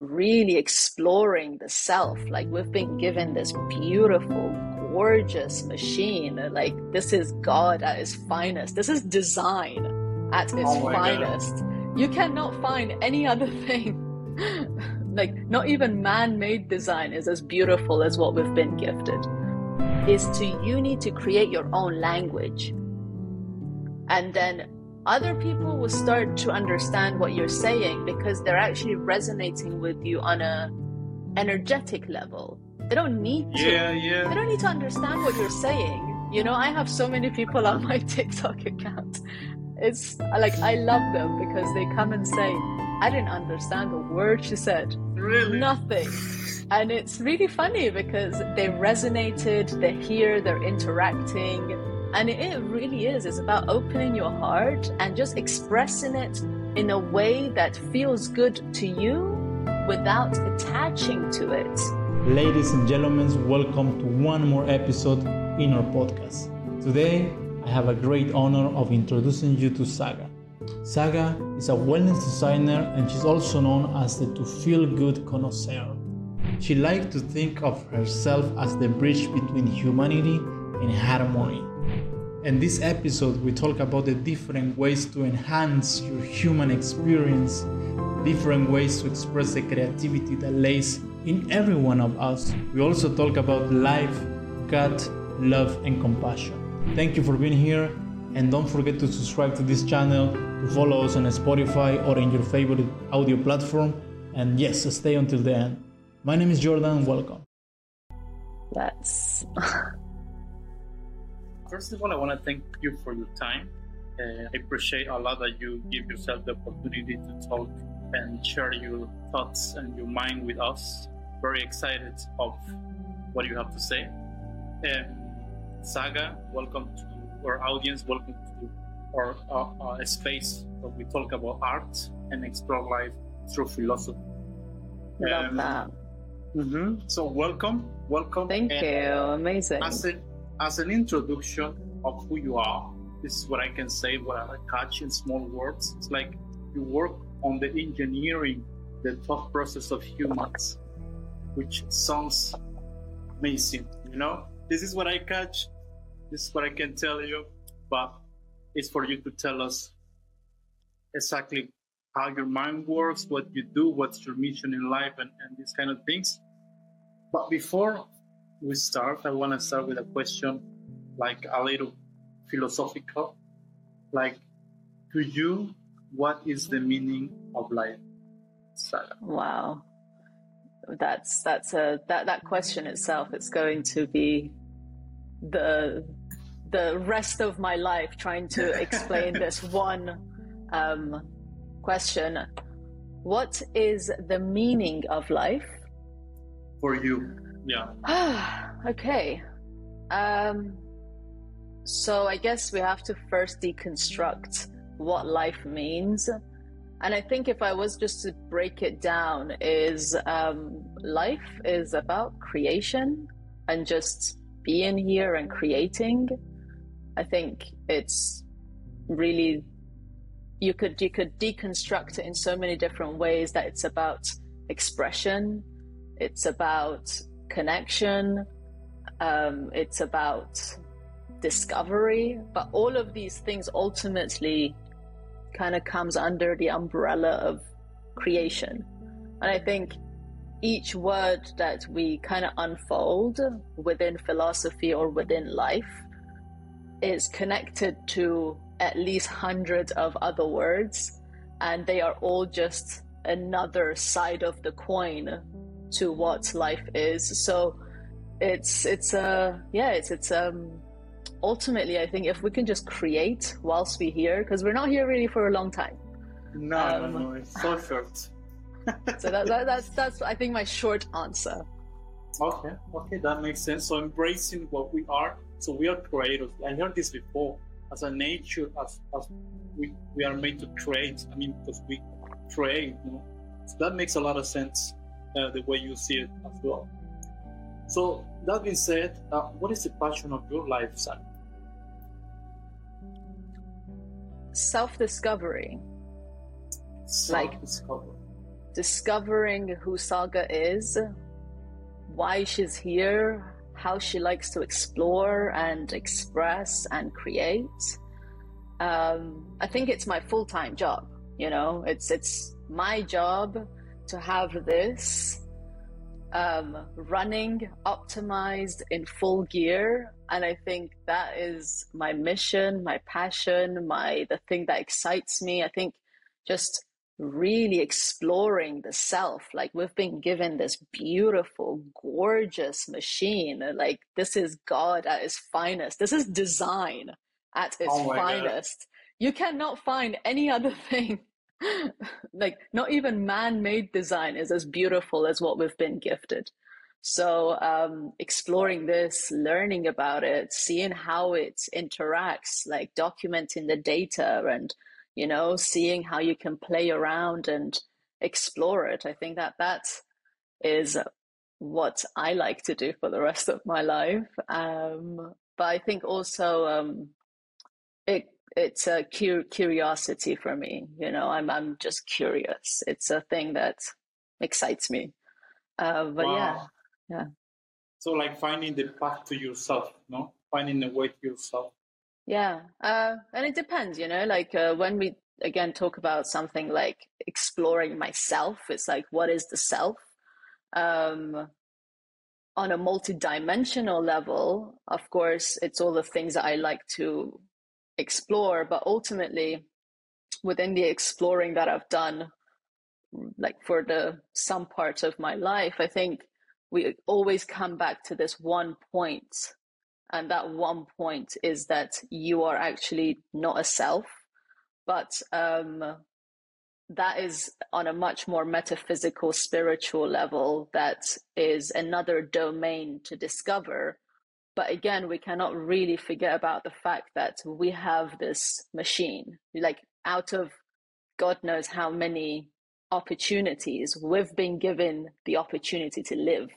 really exploring the self. Like we've been given this beautiful, gorgeous machine. Like this is God at his finest. This is design at its oh finest. God. You cannot find any other thing. like not even man-made design is as beautiful as what we've been gifted. Is to you need to create your own language. And then other people will start to understand what you're saying because they're actually resonating with you on a energetic level. They don't need to. Yeah, yeah. They don't need to understand what you're saying. You know, I have so many people on my TikTok account. It's like I love them because they come and say, I didn't understand a word she said. Really? Nothing. And it's really funny because they resonated, they're here, they're interacting and it really is. It's about opening your heart and just expressing it in a way that feels good to you without attaching to it. Ladies and gentlemen, welcome to one more episode in our podcast. Today, I have a great honor of introducing you to Säga. Säga is a wellness designer and she's also known as the To Feel Good connoisseur. She likes to think of herself as the bridge between humanity and harmony. In this episode, we talk about the different ways to enhance your human experience, different ways to express the creativity that lays in every one of us. We also talk about life, God, love, and compassion. Thank you for being here, and don't forget to subscribe to this channel, to follow us on Spotify or in your favorite audio platform. And yes, stay until the end. My name is Jordan, welcome. That's First of all, I want to thank you for your time. Uh, I appreciate a lot that you give yourself the opportunity to talk and share your thoughts and your mind with us. Very excited of what you have to say. Um, Säga, welcome to our audience. Welcome to our uh, uh, space where we talk about art and explore life through philosophy. Love um, that. Mm-hmm. So welcome, welcome. Thank you. Amazing. As an introduction of who you are, this is what I can say, what I catch in small words. It's like you work on the engineering, the thought process of humans, which sounds amazing, you know? This is what I catch, this is what I can tell you, but it's for you to tell us exactly how your mind works, what you do, what's your mission in life, and, and these kind of things. But before we start, I want to start with a question like a little philosophical. Like, to you, what is the meaning of life? Sarah? Wow. That's that's a that that question itself is going to be the the rest of my life trying to explain this one um, question. What is the meaning of life? For you. Yeah. okay. Um, so I guess we have to first deconstruct what life means. And I think if I was just to break it down, is um, life is about creation and just being here and creating. I think it's really you could you could deconstruct it in so many different ways that it's about expression, it's about connection, um, it's about discovery, but all of these things ultimately kind of comes under the umbrella of creation. And I think each word that we kind of unfold within philosophy or within life is connected to at least hundreds of other words, and they are all just another side of the coin to what life is. So it's it's uh yeah it's it's um ultimately I think if we can just create whilst we're here because we're not here really for a long time. No, um, no, no, it's so short. so that, that, that's that's I think my short answer. Okay, okay, that makes sense. So embracing what we are. So we are creators. I heard this before. As a nature, as, as we, we are made to create. I mean, because we create. You know? So that makes a lot of sense uh, the way you see it as well. So that being said, uh, what is the passion of your life, son? Self-discovery. Self-discovery. Like discovering who Säga is, why she's here, how she likes to explore and express and create. Um, I think it's my full time job. You know, it's it's my job to have this um, running optimized in full gear. And i think that is my mission my passion my the thing that excites me. I think just really exploring the self like we've been given this beautiful gorgeous machine. Like this is god at his finest. This is design at its oh finest God. you cannot find any other thing like not even man-made design is as beautiful as what we've been gifted. So um, exploring this learning about it seeing how it interacts like documenting the data and you know seeing how you can play around and explore it i think that that is what i like to do for the rest of my life. Um, but i think also um, it it's a curiosity for me. You know, I'm I'm just curious. It's a thing that excites me. Uh, but wow. yeah, yeah. So like finding the path to yourself, no, finding the way to yourself. Yeah, uh, and it depends. You know, like uh, when we again talk about something like exploring myself, it's like what is the self? Um, on a multi-dimensional level, of course, it's all the things that I like to explore but ultimately within the exploring that i've done like for the some parts of my life i think we always come back to this one point. And that one point is that you are actually not a self but um, that is on a much more metaphysical spiritual level that is another domain to discover but again, we cannot really forget about the fact that we have this machine. Like out of God knows how many opportunities, we've been given the opportunity to live.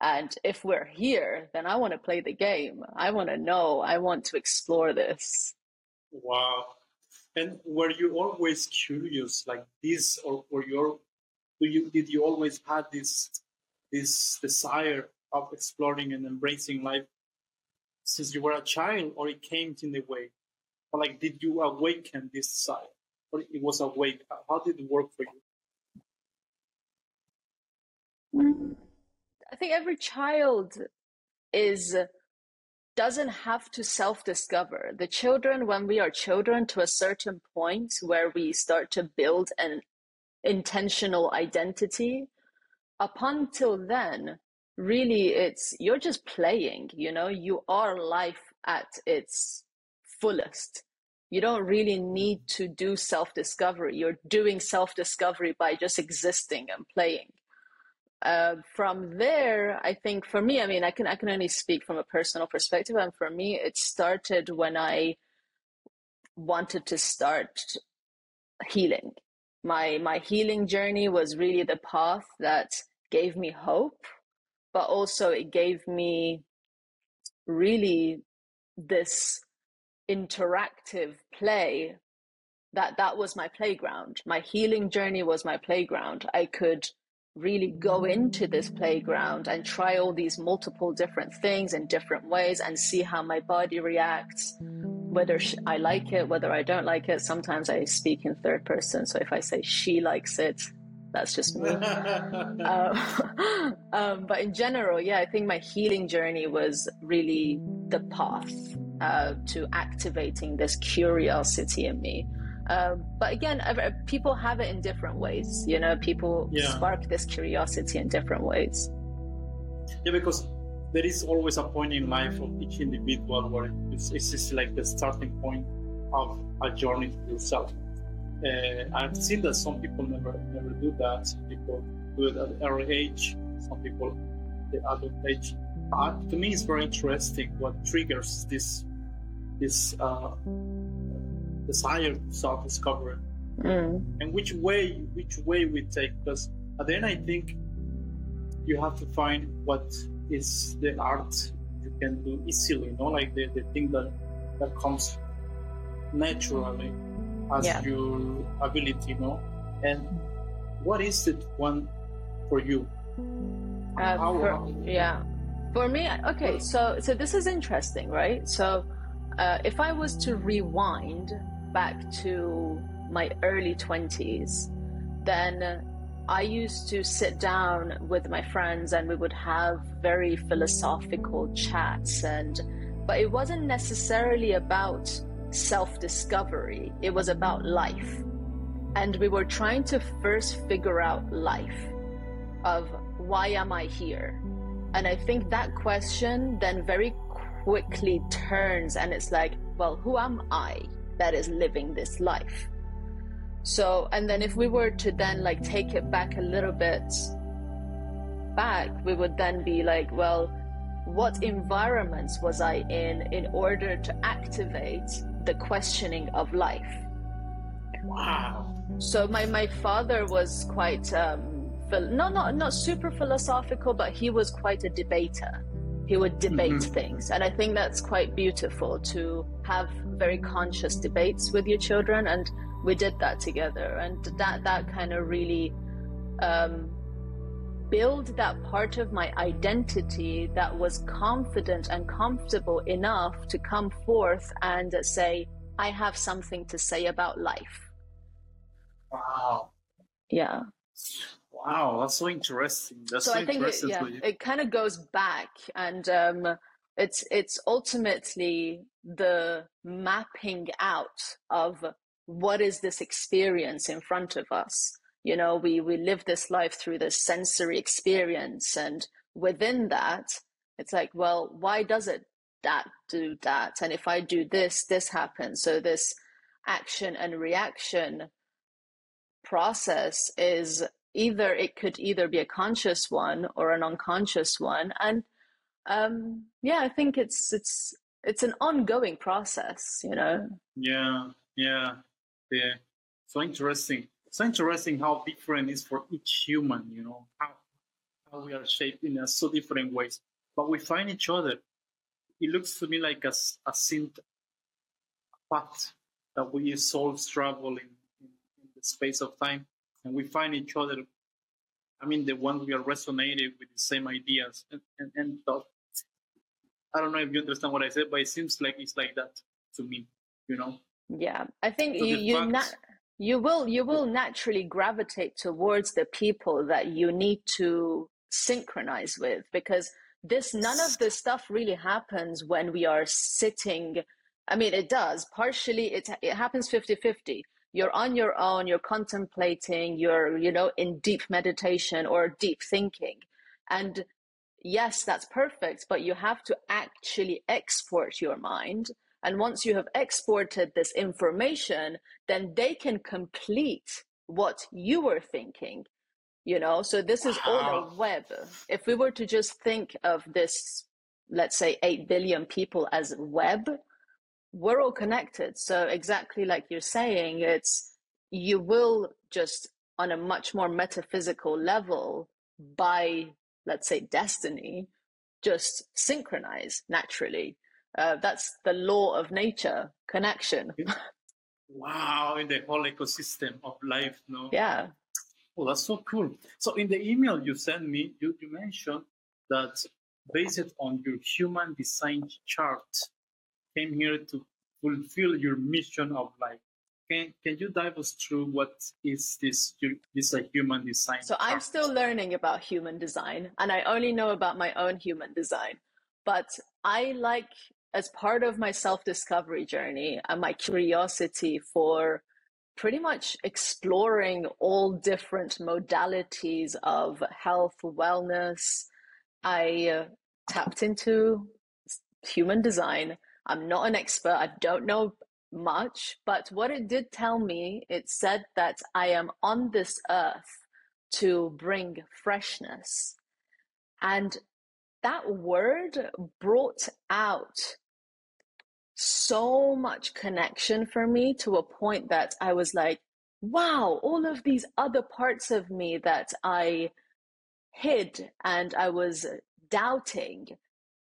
And if we're here, then I want to play the game. I want to know. I want to explore this. Wow. And were you always curious like this, or were you, do you did you always have this this desire of exploring and embracing life since you were a child, or it came in the way? Or like, did you awaken this side, or it was awake? How did it work for you? Mm, I think every child is doesn't have to self-discover. The children, when we are children, to a certain point where we start to build an intentional identity, up until then, really it's you're just playing you know? You are life at its fullest. You don't really need to do self discovery you're doing self discovery by just existing and playing. Uh, from there i think for me i mean i can i can only speak from a personal perspective and for me it started when i wanted to start healing. My my healing journey was really the path that gave me hope but also it gave me really this interactive play that that was my playground. My healing journey was my playground. I could really go into this playground and try all these multiple different things in different ways and see how my body reacts whether i like it whether i don't like it. Sometimes i speak in third person so if i say she likes it that's just me. um, um, but in general, yeah, I think my healing journey was really the path uh, to activating this curiosity in me. Um, but again, people have it in different ways. You know, people yeah. spark this curiosity in different ways. Yeah, because there is always a point in life of each individual where it's, it's just like the starting point of a journey to yourself. Uh, I've seen that some people never never do that. Some people do it at early age. Some people the adult age. Uh, to me, it's very interesting what triggers this this uh, desire to self-discovery mm. and which way which way we take. Because at the end, I think you have to find what is the art you can do easily. You know, like the, the thing that that comes naturally as yeah. your ability, you know. And what is it one for you? Uh, for, yeah, for me, okay. So so this is interesting, right? So uh, if I was to rewind back to my early twenties, then I used to sit down with my friends and we would have very philosophical chats and but it wasn't necessarily about self-discovery. It was about life. And we were trying to first figure out life of why am I here? And I think that question then very quickly turns and it's like, well, who am I that is living this life? So, and then if we were to then like take it back a little bit back, we would then be like, well, what environments was I in in order to activate the questioning of life? Wow. So my, my father was quite um, not not not super philosophical, but he was quite a debater. He would debate mm-hmm. things, and I think that's quite beautiful to have very conscious debates with your children. And we did that together, and that that kind of really um, build that part of my identity that was confident and comfortable enough to come forth and say, I have something to say about life. Wow. Yeah. Wow, that's so interesting. That's so, so I think it, yeah, it kind of goes back and um, it's it's ultimately the mapping out of what is this experience in front of us you know we we live this life through this sensory experience. And within that it's like well why does it that do that? And if i do this this happens. So this action and reaction process is either it could either be a conscious one or an unconscious one. And um yeah i think it's it's it's an ongoing process you know? Yeah yeah yeah. So interesting so interesting how different is for each human, you know, how how we are shaped in a so different ways. But we find each other. It looks to me like a, a synth path that we souls travel in, in, in, the space of time. And we find each other, I mean, the ones we are resonating with the same ideas and, and, and thoughts. I don't know if you understand what I said, but it seems like it's like that to me, you know? Yeah, I think so you, you not you will you will naturally gravitate towards the people that you need to synchronize with because this none of this stuff really happens when we are sitting. I mean it does. Partially it it happens 50-50 you're on your own you're contemplating you're you know in deep meditation or deep thinking. And yes that's perfect but you have to actually export your mind and once you have exported this information, then they can complete what you were thinking. You know, so this is all a web. If we were to just think of this, let's say 8 billion people as web, we're all connected. So exactly like you're saying, it's you will just on a much more metaphysical level by let's say destiny just synchronize naturally uh, that's the law of nature, connection. wow, in the whole ecosystem of life, no? Yeah. Oh, that's so cool. So in the email you sent me, you, you mentioned that based on your human design chart, came here to fulfill your mission of life. Can, can you dive us through what is this this a human design? So chart? I'm still learning about human design, and I only know about my own human design. But I like as part of my self discovery journey and my curiosity for pretty much exploring all different modalities of health, wellness, I uh, tapped into human design. I'm not an expert, I don't know much, but what it did tell me, it said that I am on this earth to bring freshness. And that word brought out so much connection for me to a point that I was like, wow, all of these other parts of me that I hid and I was doubting,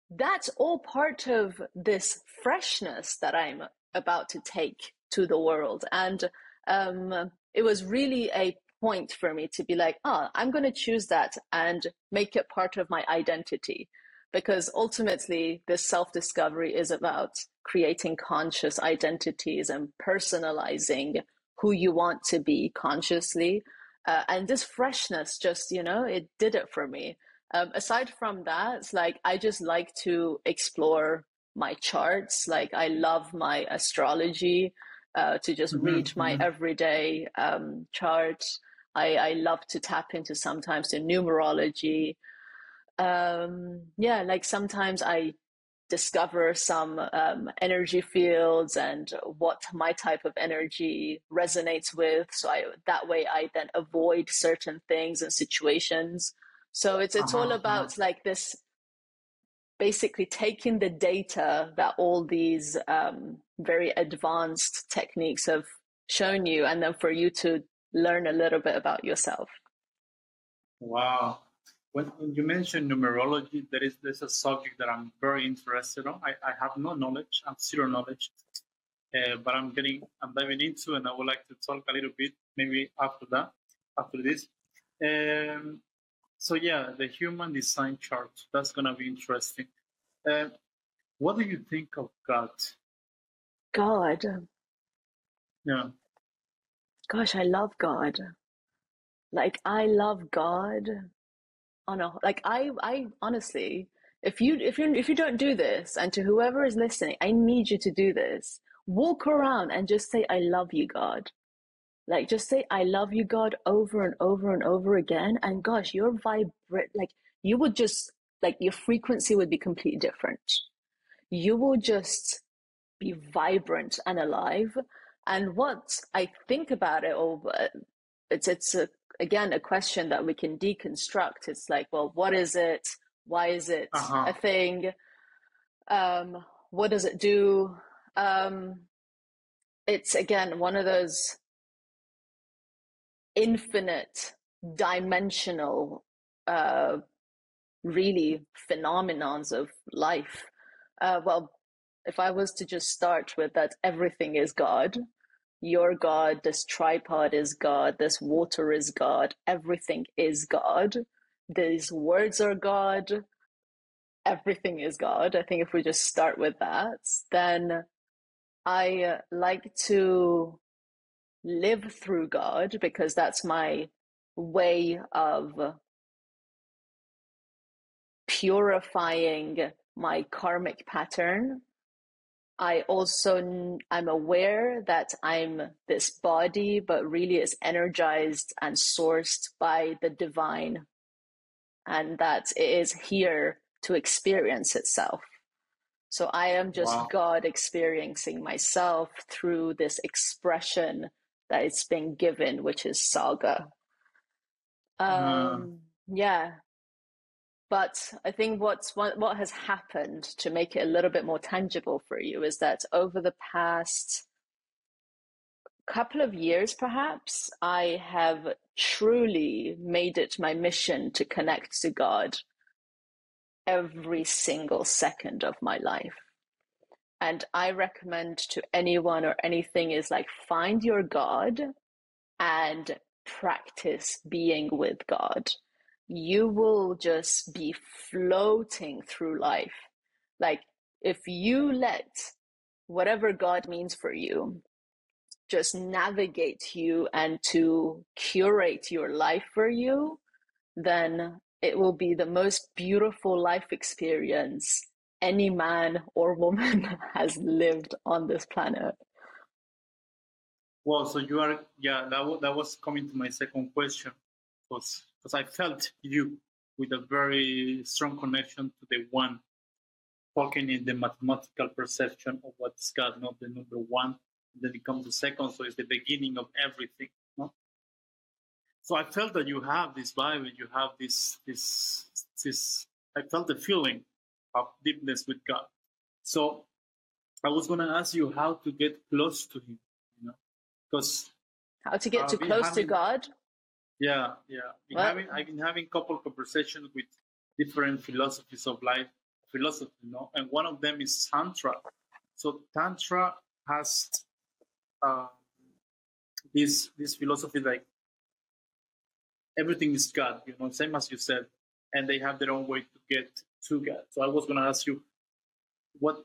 that's all part of this freshness that I'm about to take to the world. And um, it was really a point for me to be like, oh, I'm going to choose that and make it part of my identity. Because ultimately, this self discovery is about creating conscious identities and personalizing who you want to be consciously. Uh, and this freshness just, you know, it did it for me. Um, aside from that, it's like I just like to explore my charts. Like I love my astrology, uh, to just mm-hmm. read my mm-hmm. everyday um, chart. I, I love to tap into sometimes the numerology. Um, yeah, like sometimes I discover some um, energy fields and what my type of energy resonates with. So I that way I then avoid certain things and situations. So it's it's uh-huh, all about uh-huh. like this basically taking the data that all these um, very advanced techniques have shown you and then for you to learn a little bit about yourself wow when, you mentioned numerology there is there's a subject that i'm very interested on I, I have no knowledge i'm zero knowledge uh, but i'm getting i'm diving into and i would like to talk a little bit maybe after that after this um, so yeah, the human design chart. That's gonna be interesting. Uh, what do you think of God? God. Yeah. Gosh, I love God. Like I love God. On a like I I honestly, if you if you if you don't do this, and to whoever is listening, I need you to do this. Walk around and just say, "I love you, God." Like just say I love you, God, over and over and over again. And gosh, your vibrate like you would just like your frequency would be completely different. You will just be vibrant and alive. And what I think about it, or it's it's a, again a question that we can deconstruct. It's like, well, what is it? Why is it uh-huh. a thing? Um, what does it do? Um, it's again one of those infinite dimensional uh, really phenomenons of life uh, well if i was to just start with that everything is god your god this tripod is god this water is god everything is god these words are god everything is god i think if we just start with that then i uh, like to live through God because that's my way of purifying my karmic pattern. I also I'm aware that I'm this body, but really is energized and sourced by the divine, and that it is here to experience itself. So I am just wow. God experiencing myself through this expression that it's been given, which is Säga. Uh-huh. Um, Yeah, but I think what's what what has happened to make it a little bit more tangible for you is that over the past couple of years, perhaps, I have truly made it my mission to connect to God every single second of my life and I recommend to anyone or anything is like find your God and practice being with God. You will just be floating through life. Like if you let whatever God means for you just navigate you and to curate your life for you, then it will be the most beautiful life experience any man or woman has lived on this planet. Well, so you are, yeah, that, w- that was coming to my second question because because I felt you with a very strong connection to the one, talking in the mathematical perception of what's God, not the number one. And then it comes the second, so it's the beginning of everything. No? So I felt that you have this vibe, and you have this this this. I felt the feeling of deepness with God. So I was going to ask you how to get close to Him, you know, because how to get uh, too close having, to God. Yeah, yeah. Been having, I've been having a couple conversations with different philosophies of life, philosophy, you know, and one of them is Tantra. So Tantra has uh, this this philosophy like everything is God, you know, same as you said, and they have their own way to get to God. So I was going to ask you, what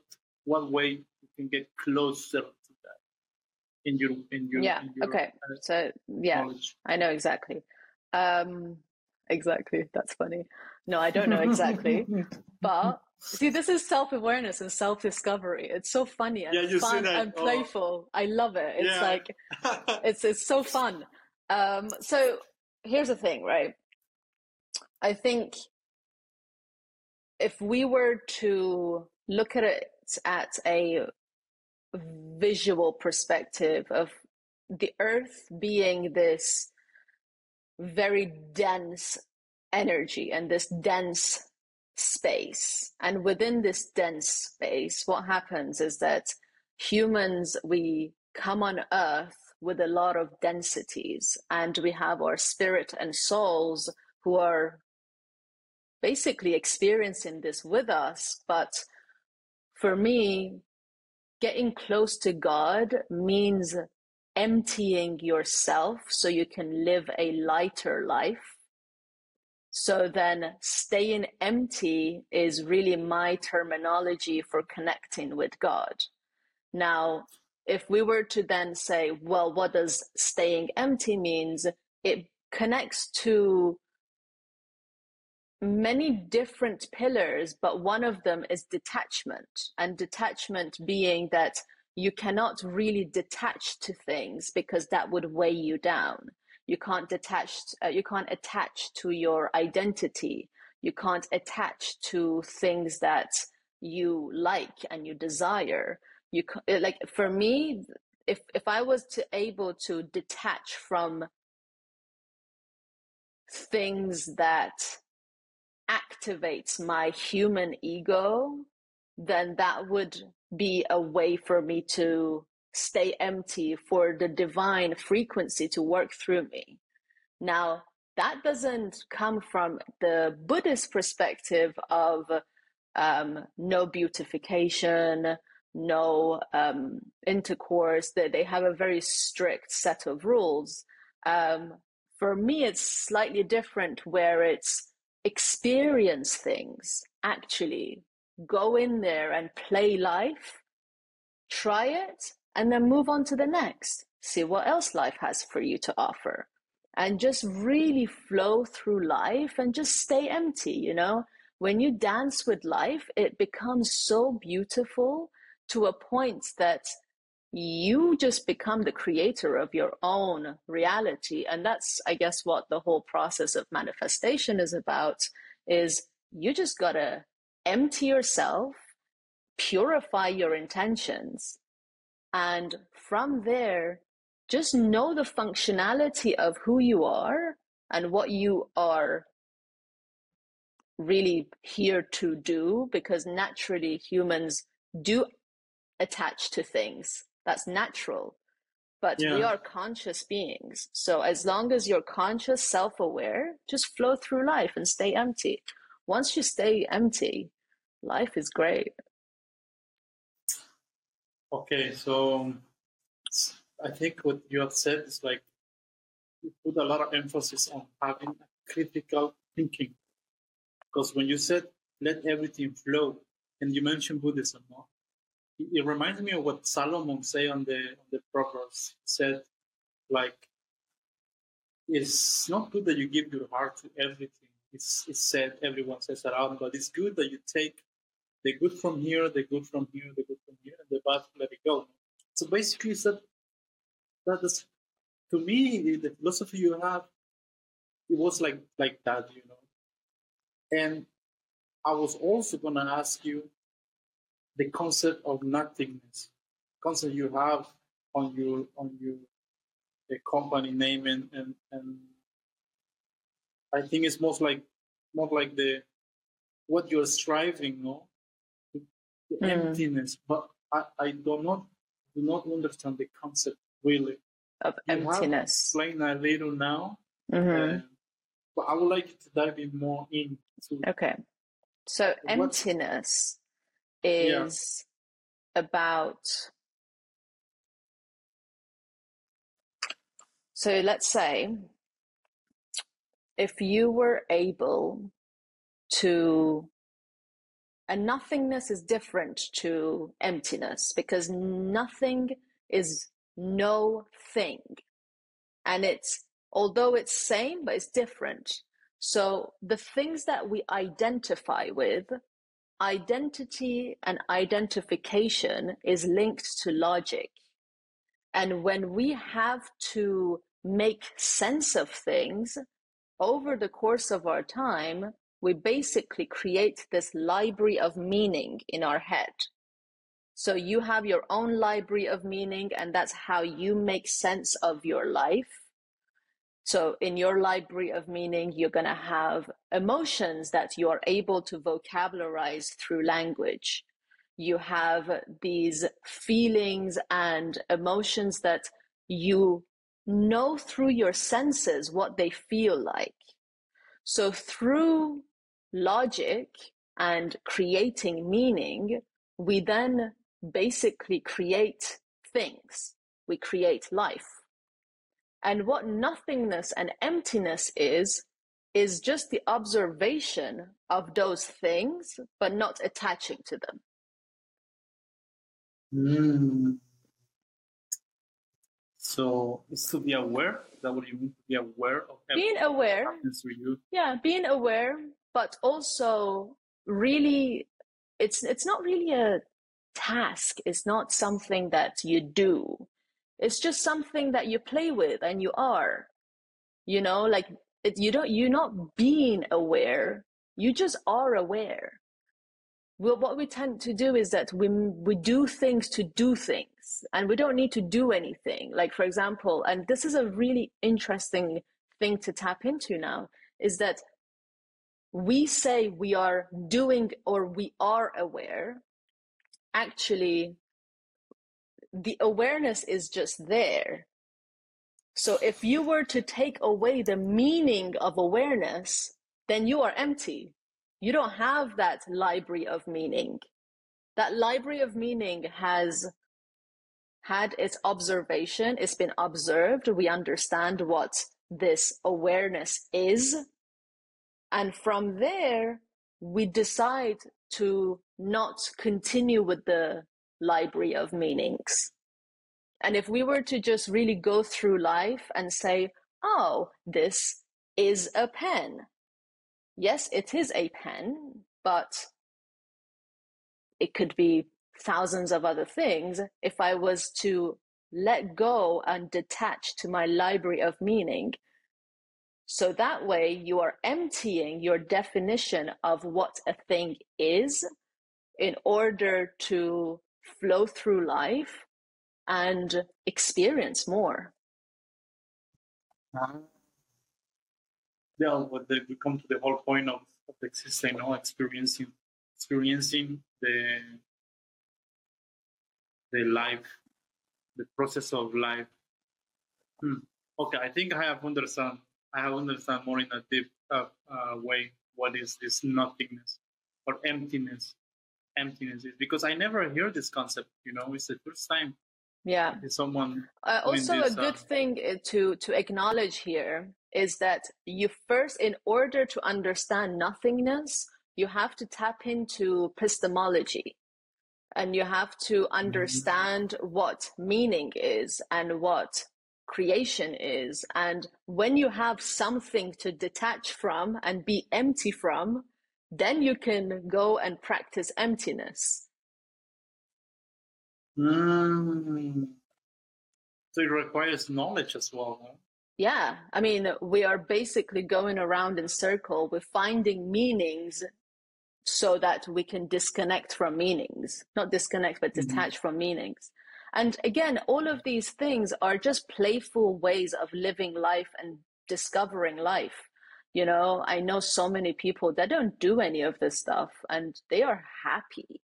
what way you can get closer in your in your yeah in your, okay uh, so yeah knowledge? I know exactly um exactly that's funny no I don't know exactly but see this is self-awareness and self-discovery it's so funny and Yeah, fun and Oh. playful I love it it's Yeah. like it's it's so fun. Um, so here's the thing, right? I think if we were to look at it at a visual perspective of the earth being this very dense energy and this dense space. And within this dense space what happens is that humans we come on earth with a lot of densities and we have our spirit and souls who are basically experiencing this with us. But for me getting close to god means emptying yourself so you can live a lighter life so then staying empty is really my terminology for connecting with god now if we were to then say, well, what does staying empty means? It connects to many different pillars, but one of them is detachment. And detachment being that you cannot really detach to things because that would weigh you down. You can't detach, uh, you can't attach to your identity. You can't attach to things that you like and you desire you c- like for me if if i was to able to detach from things that activates my human ego then that would be a way for me to stay empty for the divine frequency to work through me now that doesn't come from the buddhist perspective of um, no beautification no um, intercourse. That they have a very strict set of rules. Um, for me, it's slightly different, where it's experience things. Actually, go in there and play life, try it, and then move on to the next. See what else life has for you to offer, and just really flow through life and just stay empty. You know, when you dance with life, it becomes so beautiful to a point that you just become the creator of your own reality and that's i guess what the whole process of manifestation is about is you just got to empty yourself purify your intentions and from there just know the functionality of who you are and what you are really here to do because naturally humans do attach to things. That's natural. But we are conscious beings. So as long as you're conscious, self aware, just flow through life and stay empty. Once you stay empty, life is great. Okay, so um, i think what you have said is like you put a lot of emphasis on having critical thinking. Because when you said let everything flow, and you mentioned Buddhism, no? It, reminds me of what Solomon say on the on the Proverbs. He said, like, it's not good that you give your heart to everything. It's, it's said, everyone says around, but it's good that you take the good from here, the good from here, the good from here, and the bad let it go. So basically, it's that that is to me the philosophy you have. It was like like that, you know. And I was also gonna ask you the concept of nothingness, concept you have on your on your the company name and and, and I think it's most like more like the what you're striving, no, the Mm. emptiness. But I, I do not do not understand the concept really. Of You emptiness. explained a little now, Mhm. uh, but I would like to dive in more into Okay. So What- emptiness Yeah. is about so let's say if you were able to and nothingness is different to emptiness because nothing is no thing and it's although it's same but it's different so the things that we identify with identity and identification is linked to logic and when we have to make sense of things over the course of our time we basically create this library of meaning in our head so you have your own library of meaning, and that's how you make sense of your life. So in your library of meaning, you're going to have emotions that you are able to vocabularize through language. You have these feelings and emotions that you know through your senses what they feel like. So through logic and creating meaning, we then basically create things. We create life. And what nothingness and emptiness is, is just the observation of those things, but not attaching to them. Mm. So it's to be aware. That what you mean? To be aware of being aware. Yeah, being aware, but also really, it's it's not really a task It's not something that you do. It's just something that you play with and you are. You know, like it, you don't you're not being aware. You just are aware. Well, what we tend to do is that we we do things to do things, and we don't need to do anything. Like for example, and this is a really interesting thing to tap into now is that we say we are doing or we are aware actually the awareness is just there. So if you were to take away the meaning of awareness, then you are empty. You don't have that library of meaning. That library of meaning has had its observation, it's been observed, we understand what this awareness is. And from there, we decide to not continue with the library of meanings. And if we were to just really go through life and say, oh, this is a pen. Yes, it is a pen, but it could be thousands of other things. If I was to let go and detach to my library of meaning, so that way you are emptying your definition of what a thing is in order to flow through life and experience more. Uh, yeah, but we come to the whole point of, of existing, no, experiencing, experiencing the the life, the process of life. Hmm. Okay, I think I have understand I have understand more in a deep uh, uh, way what is this nothingness or emptiness. Emptiness is because I never hear this concept. You know, it's the first time. Yeah. Someone. Uh, also, this, a good uh, thing uh, to to acknowledge here is that you first, in order to understand nothingness, you have to tap into epistemology and you have to mm-hmm. understand mm-hmm. what meaning is and what creation is. And when you have something to detach from and be empty from, then you can go and practice emptiness. Mm. So it requires knowledge as well. Huh? Yeah, I mean, we are basically going around in circle. We're finding meanings so that we can disconnect from meanings, not disconnect, but mm-hmm. detach mm-hmm. from meanings. And again, all of these things are just playful ways of living life and discovering life. You know, I know so many people that don't do any of this stuff and they are happy.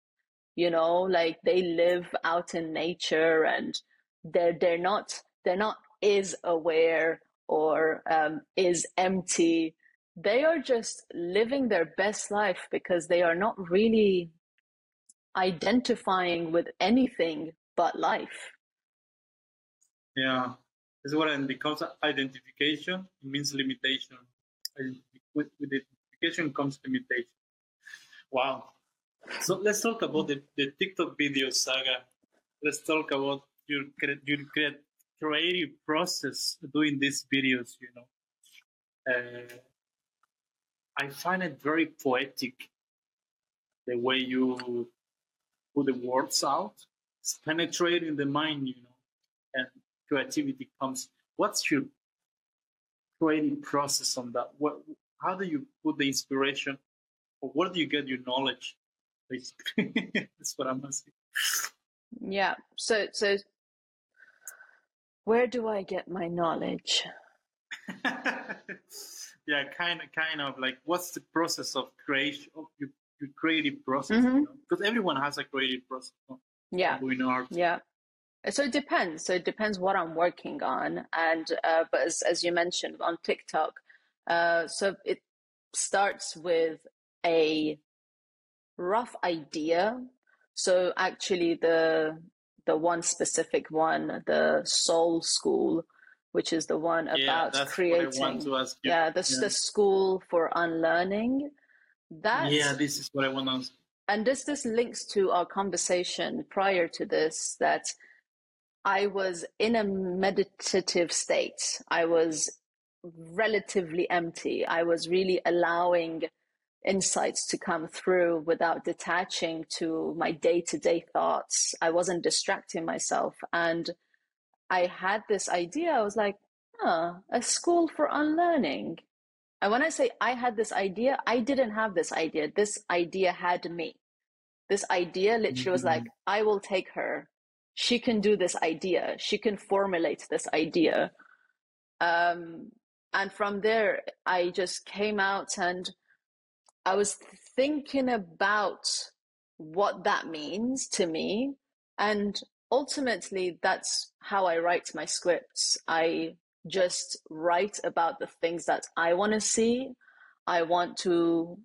You know, like they live out in nature and they're they're not they're not is aware or um, is empty. They are just living their best life because they are not really identifying with anything but life. Yeah, this is what it becomes identification. Means limitation. With, with identification comes limitation. Wow. So let's talk about the, the TikTok video saga. Let's talk about your your creative process doing these videos. You know, uh, I find it very poetic the way you put the words out. It's penetrating the mind, you know, and creativity comes. What's your creative process on that? What, how do you put the inspiration, or where do you get your knowledge? Basically, that's what I'm asking. Yeah. So, so where do I get my knowledge? yeah, kind of, kind of like what's the process of creation of your, your creative process? Mm-hmm. You know? Because everyone has a creative process. Yeah. Doing art. Yeah. So it depends. So it depends what I'm working on, and uh, but as as you mentioned on TikTok, uh, so it starts with a rough idea. So actually, the the one specific one, the Soul School, which is the one yeah, about creating. Yeah, the yeah. the school for unlearning. That yeah, this is what I want to. Ask. And this this links to our conversation prior to this that I was in a meditative state. I was relatively empty. I was really allowing insights to come through without detaching to my day to day thoughts. I wasn't distracting myself. And I had this idea. I was like, huh, a school for unlearning. And when I say I had this idea, I didn't have this idea. This idea had me. This idea literally mm-hmm. was like, I will take her. She can do this idea. She can formulate this idea. Um, and from there, I just came out and I was thinking about what that means to me. And ultimately, that's how I write my scripts. I just write about the things that I want to see. I want to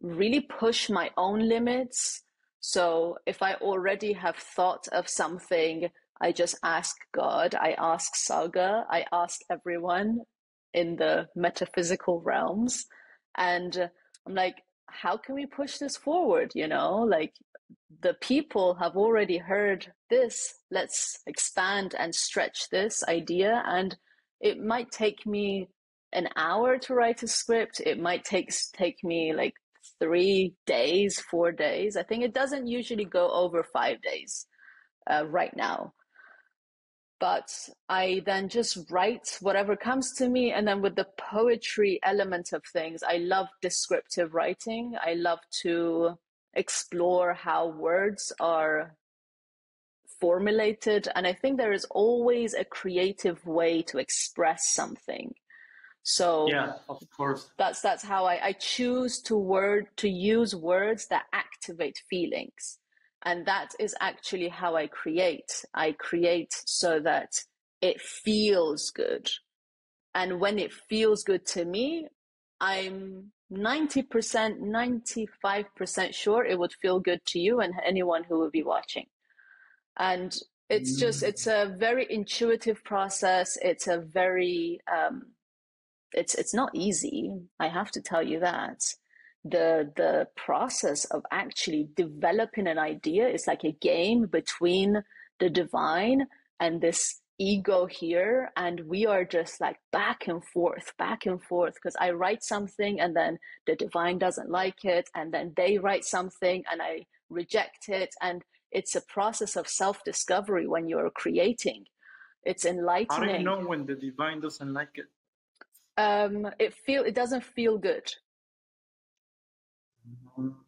really push my own limits. So if I already have thought of something, I just ask God, I ask Säga, I ask everyone in the metaphysical realms. And I'm like, how can we push this forward? You know, like the people have already heard this. Let's expand and stretch this idea. And it might take me an hour to write a script. It might take take me like three days, four days. I think it doesn't usually go over five days uh, right now but I then just write whatever comes to me. And then with the poetry element of things, I love descriptive writing. I love to explore how words are formulated. And I think there is always a creative way to express something. So yeah, of course. That's that's how I, I choose to word to use words that activate feelings. And that is actually how I create. I create so that it feels good. And when it feels good to me, I'm 90%, 95% sure it would feel good to you and anyone who will be watching. And it's just, mm. it's a very intuitive process. It's a very, um, it's, it's not easy. I have to tell you that. The the process of actually developing an idea is like a game between the divine and this ego here and we are just like back and forth back and forth because i write something and then the divine doesn't like it and then they write something and i reject it and it's a process of self-discovery when you're creating. It's enlightening. how do you know when the divine doesn't like it um it feel it doesn't feel good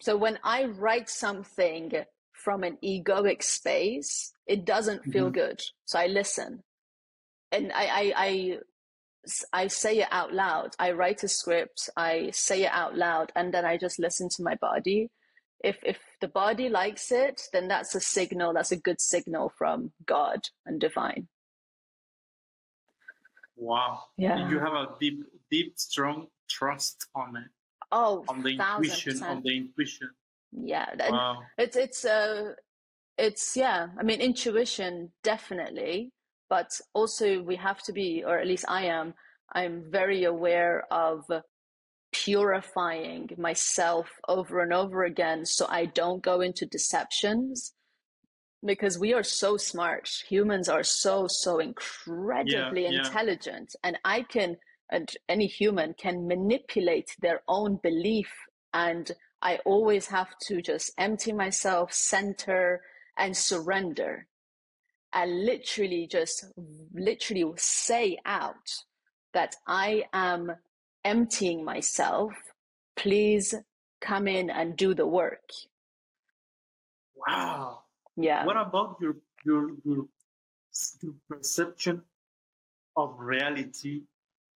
so when I write something from an egoic space, it doesn't feel mm-hmm. good. So I listen, and I, I, I I say it out loud. I write a script, I say it out loud, and then I just listen to my body. If if the body likes it, then that's a signal. That's a good signal from God and divine. Wow. Yeah. You have a deep, deep, strong trust on it. Oh, on the intuition, on the intuition. Yeah, wow. it's it's uh, it's yeah. I mean, intuition definitely, but also we have to be, or at least I am. I'm very aware of purifying myself over and over again so I don't go into deceptions because we are so smart. Humans are so, so incredibly yeah, yeah. intelligent. And I can, and any human can manipulate their own belief. And I always have to just empty myself, center, and surrender. And literally just, literally say out that I am emptying myself. Please come in and do the work. Wow. Yeah. What about your your your, your perception of reality?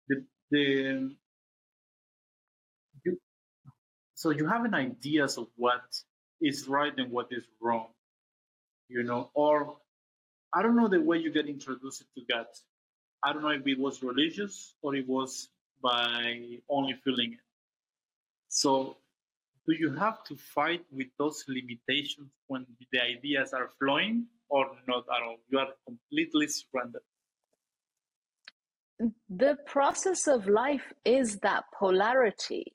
The the you, so you have an ideas of what is right and what is wrong, you know, or I don't know the way you get introduced to God. I don't know if it was religious or it was by only feeling it. So do you have to fight with those limitations when the ideas are flowing or not at all? You are completely surrendered. The process of life is that polarity,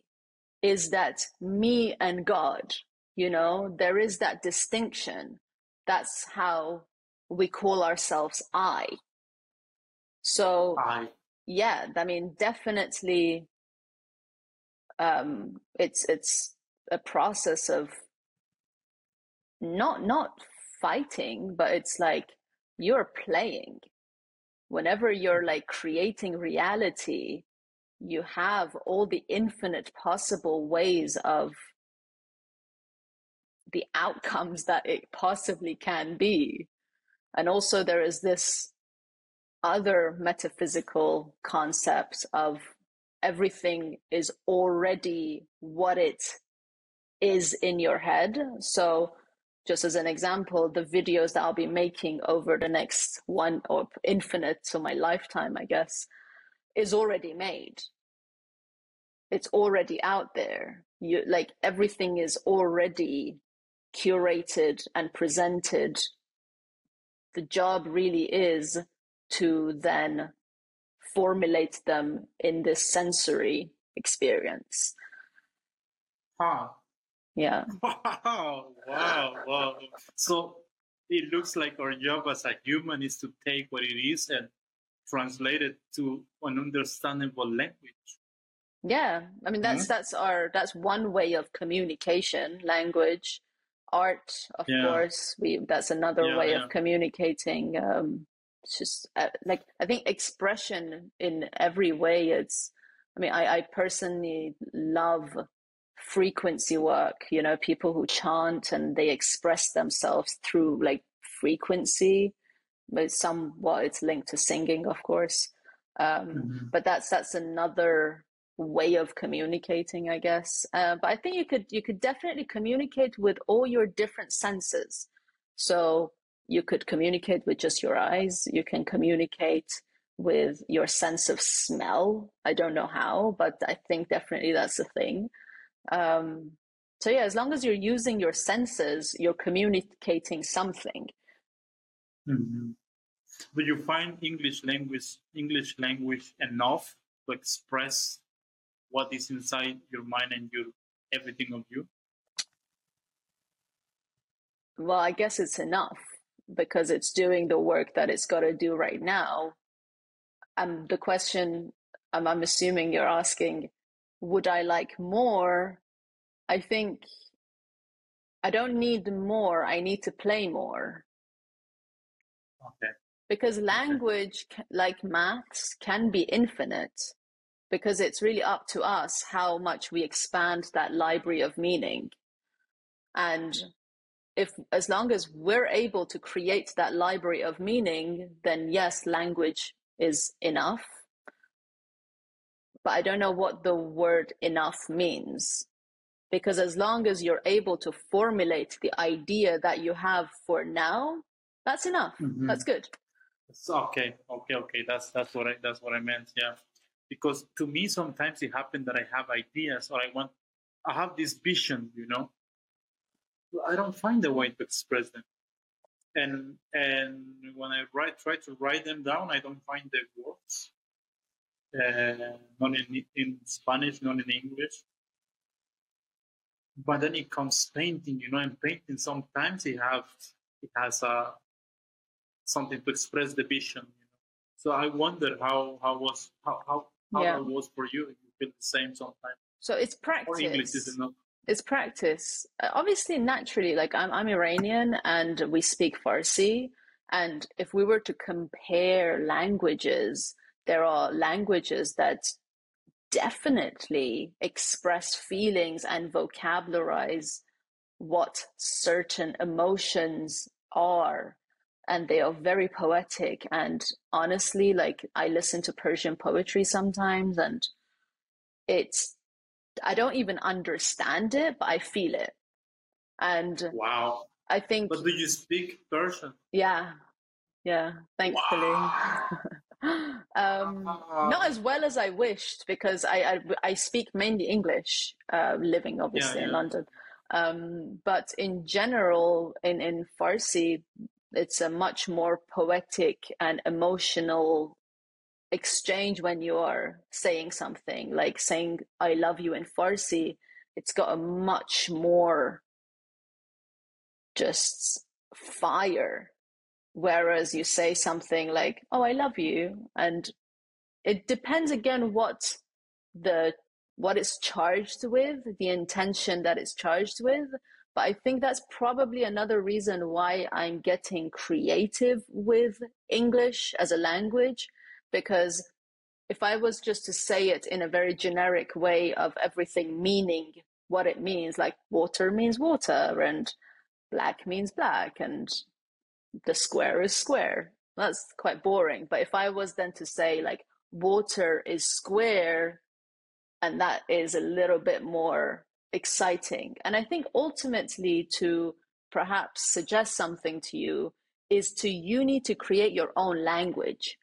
is that me and God. You know, there is that distinction. That's how we call ourselves I. So, I. yeah, I mean, definitely, um, it's it's a process of not not fighting but it's like you're playing. Whenever you're like creating reality you have all the infinite possible ways of the outcomes that it possibly can be. And also there is this other metaphysical concept of everything is already what it is in your head. So, just as an example, the videos that I'll be making over the next one or infinite, so my lifetime, I guess, is already made. It's already out there. You like everything is already curated and presented. The job really is to then formulate them in this sensory experience. Huh. Yeah. Wow, wow, wow. So it looks like our job as a human is to take what it is and translate it to an understandable language. Yeah. I mean that's mm-hmm. that's our that's one way of communication, language. Art, of yeah. course, we that's another yeah, way yeah. of communicating. Um it's just uh, like I think expression in every way it's I mean I, I personally love frequency work you know people who chant and they express themselves through like frequency but somewhat it's linked to singing of course. Um, mm-hmm. but that's that's another way of communicating i guess. Uh, but i think you could you could definitely communicate with all your different senses. So you could communicate with just your eyes. You can communicate with your sense of smell. I don't know how but i think definitely that's a thing um, so yeah, as long as you're using your senses, you're communicating something. Mm-hmm. Do you find English language English language enough to express what is inside your mind and your everything of you? Well, I guess it's enough because it's doing the work that it's got to do right now. And um, the question I'm, I'm assuming you're asking would I like more? I think I don't need more. I need to play more. Okay. Because language, okay. like maths, can be infinite because it's really up to us how much we expand that library of meaning. And if, as long as we're able to create that library of meaning, then yes, language is enough but I don't know what the word enough means. Because as long as you're able to formulate the idea that you have for now, that's enough. Mm-hmm. That's good. okay, okay, okay. That's that's what I that's what I meant. Yeah, because to me sometimes it happens that I have ideas or I want I have this vision, you know. I don't find a way to express them, and and when I write try to write them down, I don't find the words uh, not in, in Spanish, not in English. But then it comes painting, you know, and painting sometimes it have it has a something to express the vision. You know? So I wonder how how was how how, how yeah. that was for you. You feel the same sometimes. So it's practice. Or English is not. It's practice. Uh, obviously, naturally, like I'm I'm Iranian and we speak Farsi, and if we were to compare languages, there are languages that definitely express feelings and vocabularize what certain emotions are and they are very poetic. And honestly like i listen to persian poetry sometimes and it's i don't even understand it but i feel it. And wow. I think but do you speak persian? Yeah. Yeah. Thankfully. Wow. um, not as well as I wished because I I, I speak mainly English, uh, living obviously yeah, yeah. in London. Um, but in general, in in Farsi, it's a much more poetic and emotional exchange when you are saying something like saying "I love you" in Farsi. It's got a much more just fire Whereas you say something like, "Oh, I love you," and it depends again what the what it's charged with, the intention that it's charged with. But I think that's probably another reason why I'm getting creative with English as a language, because if I was just to say it in a very generic way of everything meaning what it means, like water means water and black means black and the square is square. That's quite boring. But if I was then to say like water is square, and that is a little bit more exciting. And I think ultimately to perhaps suggest something to you is to you need to create your own language.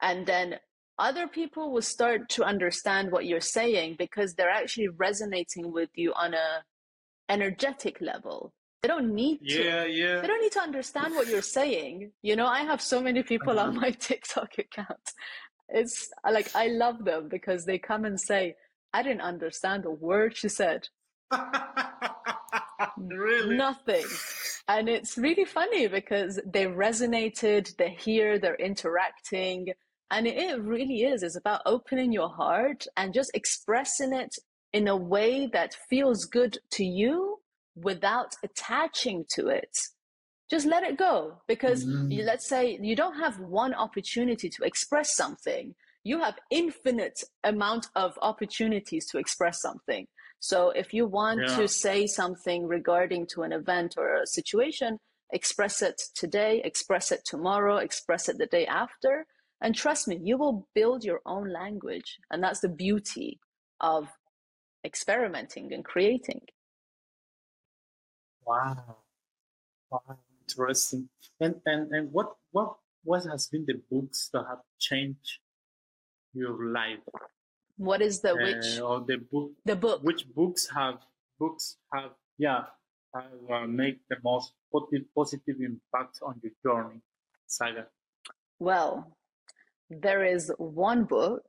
And then other people will start to understand what you're saying because they're actually resonating with you on a energetic level they don't need to. Yeah yeah. They don't need to understand what you're saying. You know i have so many people on my tiktok account. It's like i love them because they come and say i didn't understand a word she said. Really? Nothing. And it's really funny because they resonated they're here they're interacting. And it really is. It's about opening your heart and just expressing it in a way that feels good to you without attaching to it just let it go. Because mm-hmm. you, let's say you don't have one opportunity to express something you have infinite amount of opportunities to express something. So if you want yeah. to say something regarding to an event or a situation express it today express it tomorrow express it the day after. And trust me you will build your own language. And that's the beauty of experimenting and creating Wow. Wow, interesting. And and and what what what has been the books that have changed your life? What is the which uh, or the book? The book. Which books have books have yeah have uh, make the most positive positive impact on your journey, Säga? Well, there is one book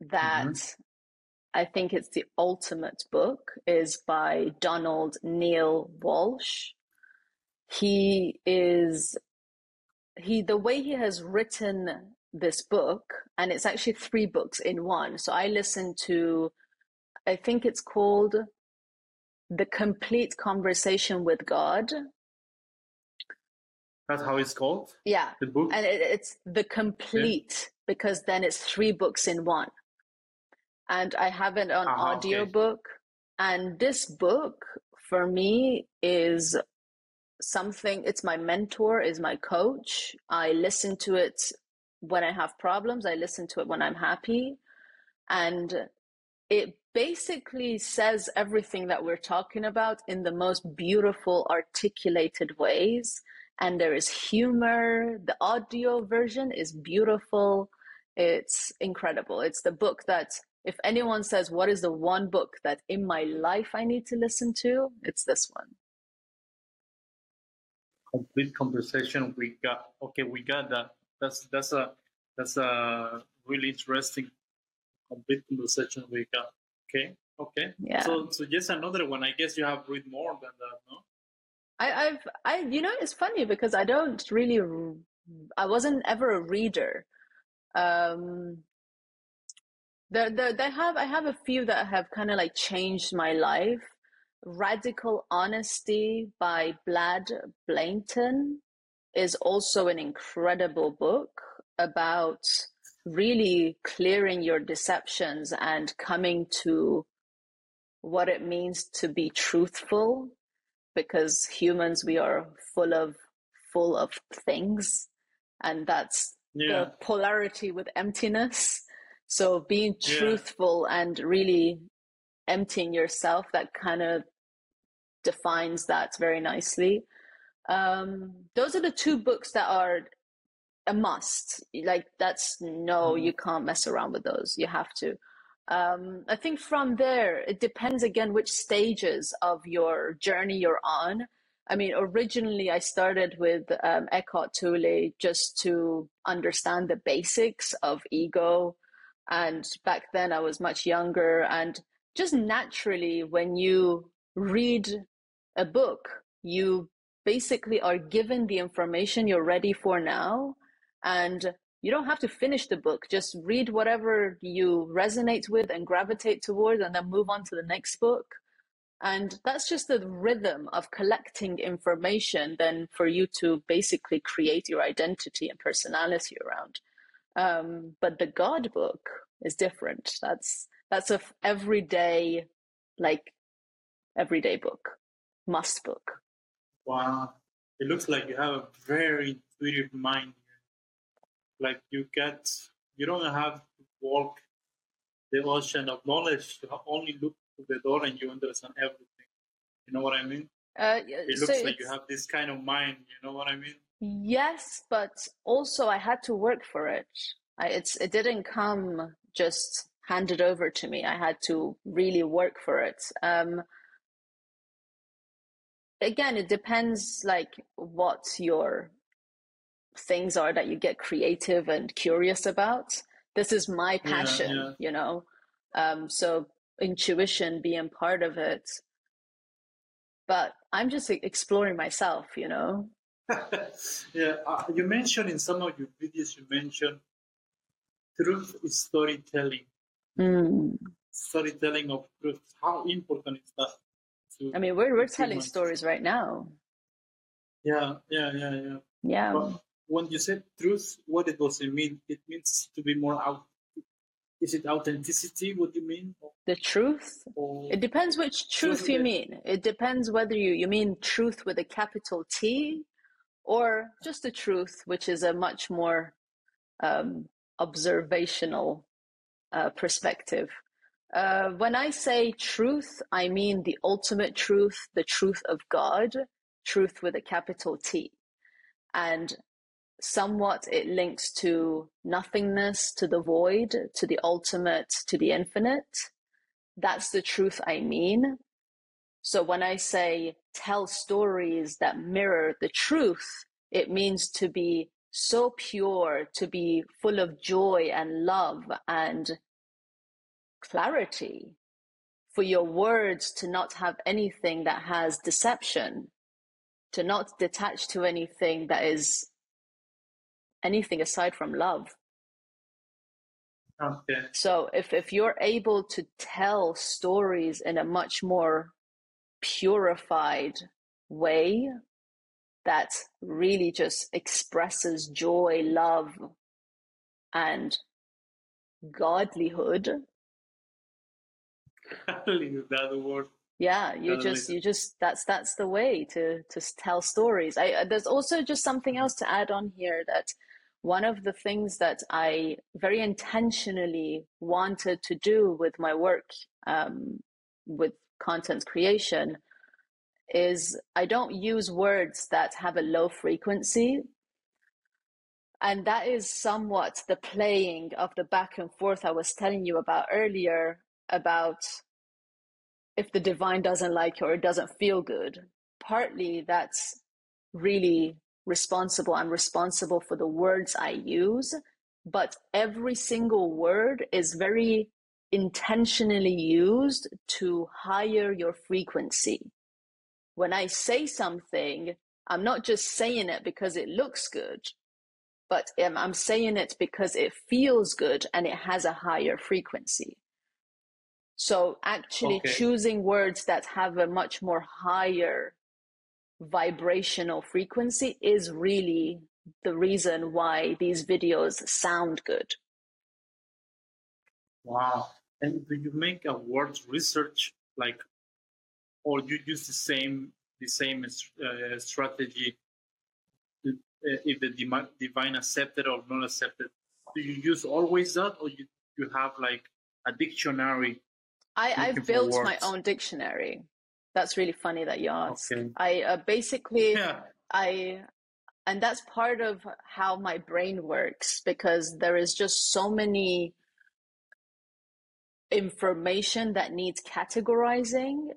that mm-hmm. I think it's the ultimate book, is by Donald Neale Walsch. He is he the way he has written this book, and it's actually three books in one. So I listened to I think it's called The Complete Conversation with God. That's how it's called? Yeah. The book? And it, it's the complete yeah. because then it's three books in one and I have it on uh-huh, audiobook. Okay. And this book for me is something, it's my mentor, is my coach. I listen to it when I have problems, I listen to it when I'm happy. And it basically says everything that we're talking about in the most beautiful, articulated ways. And there is humor. The audio version is beautiful. It's incredible. It's the book that if anyone says what is the one book that in my life I need to listen to, it's this one. Complete conversation. We got okay. We got that. That's that's a That's a really interesting, complete conversation with God. Okay, okay. Yeah. So, so just another one. I guess you have read more than that, no? I, I've, I, you know, it's funny because I don't really, I wasn't ever a reader. Um, there, there, they have, I have a few that have kind of like changed my life. Radical Honesty by Brad Blanton is also an incredible book about really clearing your deceptions and coming to what it means to be truthful because humans we are full of full of things and that's Yeah. the polarity with emptiness so being Yeah. truthful and really emptying yourself that kind of defines that very nicely. Um those are the two books that are a must. Like that's no Mhm. you can't mess around with those. You have to. Um i think from there it depends again which stages of your journey you're on. I mean originally i started with um, eckhart tolle just to understand the basics of ego and back then i was much younger and just naturally when you read a book you basically are given the information you're ready for now and you don't have to finish the book. Just read whatever you resonate with and gravitate towards and then move on to the next book. And that's just the rhythm of collecting information then for you to basically create your identity and personality around um, but the god book is different that's that's a f- everyday like everyday book must book Wow. It looks like you have a very intuitive mind. Like you get, you don't have to walk the ocean of knowledge. You only look to the door and you understand everything. You know what I mean? uh, It so looks like you have this kind of mind. You know what I mean? Yes, but also I had to work for it. I, it's it didn't come just handed over to me. I had to really work for it. Um, again, it depends like what your things are that you get creative and curious about. This is my passion, yeah. you know. Um, so intuition being part of it. But I'm just exploring myself, you know. yeah. Uh, you mentioned in some of your videos, you mentioned truth is storytelling. Mm. Storytelling of truth. How important is that? To, I mean, we're we're telling humans? stories right now. Yeah, yeah, yeah, yeah. Yeah. But when you said truth, what it does it mean? It means to be more out. Is it authenticity? What do you mean? The truth? Or It depends which truth you mean. It depends whether you, you mean truth with a capital T or just the truth, which is a much more um, observational uh, perspective. Uh, when I say truth, I mean the ultimate truth, the truth of God, truth with a capital T. And somewhat it links to nothingness, to the void, to the ultimate, to the infinite. That's the truth I mean. So when I say tell stories that mirror the truth, it means to be so pure, to be full of joy and love and clarity, for your words to not have anything that has deception, to not detach to anything that is anything aside from love. okay, So if, if you're able to tell stories in a much more purified way that really just expresses joy, love, and godlyhood, leave that word. yeah, you Gotta just you just that's that's the way to to tell stories. I uh, there's also just something else to add on here that one of the things that I very intentionally wanted to do with my work um, with content creation is I don't use words that have a low frequency. And that is somewhat the playing of the back and forth I was telling you about earlier about if the divine doesn't like you or it doesn't feel good. Partly that's really responsible. I'm responsible for the words I use but every single word is very intentionally used to higher your frequency. When I say something, I'm not just saying it because it looks good, but I'm saying it because it feels good and it has a higher frequency. So actually okay. choosing words that have a much more higher vibrational frequency is really the reason why these videos sound good. Wow. And do you make a word research like, or you use the same the same uh, strategy uh, if the divine accepted or not accepted? Do you use always that, or you you have like a dictionary? I I've built words? my own dictionary. That's really funny that you asked. Okay. I uh, basically yeah. I and that's part of how my brain works because there is just so many information that needs categorizing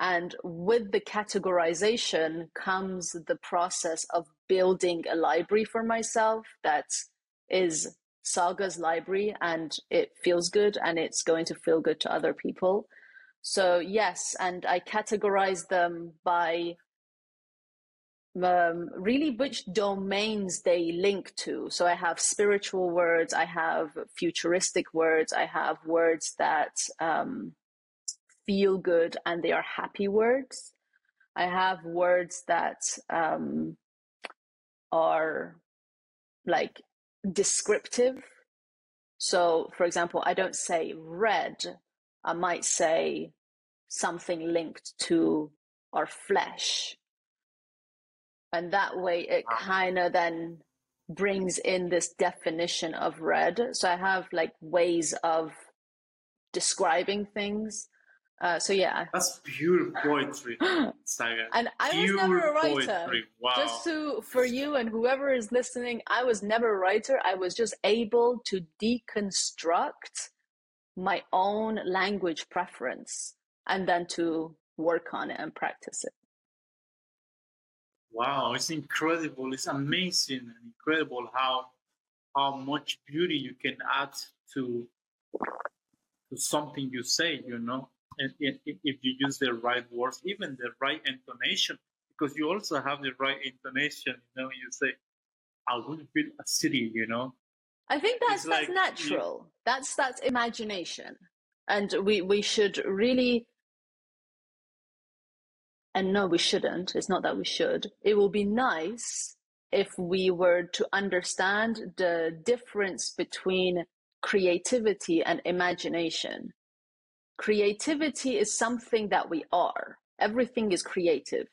and with the categorization comes the process of building a library for myself that is Säga's library and it feels good and it's going to feel good to other people. So, yes, and I categorize them by um, really which domains they link to. So I have spiritual words, I have futuristic words, I have words that um, feel good and they are happy words. I have words that um, are like descriptive. So, for example, I don't say red, I might say something linked to our flesh. And that way it kind of then brings in this definition of red. So I have like ways of describing things uh, so yeah, that's pure poetry, Säga. and I pure was never a writer. Wow. Just to for you and whoever is listening, I was never a writer. I was just able to deconstruct my own language preference and then to work on it and practice it. Wow, it's incredible. It's amazing and incredible how how much beauty you can add to to something you say. You know and if you use the right words, even the right intonation, because you also have the right intonation. You know, you say, "I will build a city." You know. I think that's it's that's like, natural. That's that's imagination, and we we should really. And no, we shouldn't. It's not that we should. It will be nice if we were to understand the difference between creativity and imagination creativity is something that we are. Everything is creative.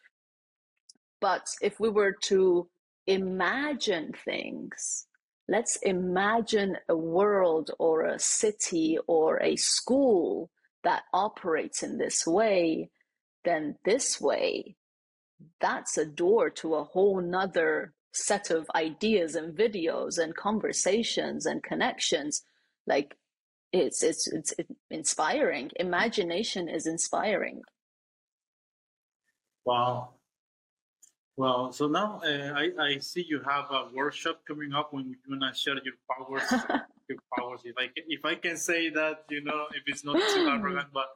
But if we were to imagine things, let's imagine a world or a city or a school that operates in this way, then this way, that's a door to a whole nother set of ideas and videos and conversations and connections. Like it's it's it's inspiring. Imagination is inspiring. Wow. Well, so now uh, I, I see you have a workshop coming up when you're gonna share your powers. your powers, if I can, if I can say that, you know, if it's not too arrogant, but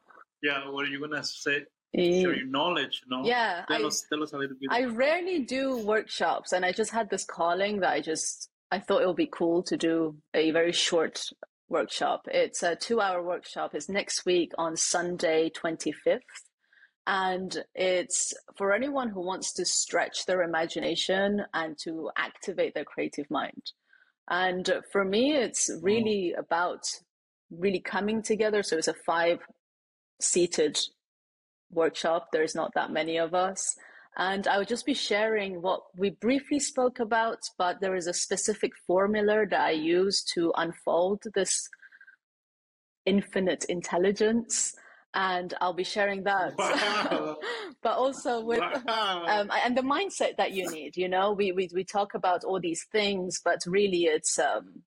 yeah, what are you gonna say? Share eh, your knowledge, you know? Yeah, tell I, us, tell us a little bit. I rarely do workshops, and I just had this calling that I just I thought it would be cool to do a very short workshop. It's a two hour workshop. It's next week on Sunday, 25th. And it's for anyone who wants to stretch their imagination and to activate their creative mind. And for me, it's mm. really about really coming together. So it's a five seated workshop. There's not that many of us. And I would just be sharing what we briefly spoke about, but there is a specific formula that I use to unfold this infinite intelligence. And I'll be sharing that, wow. but also with wow. um, and the mindset that you need. You know, we, we we talk about all these things, but really, it's um,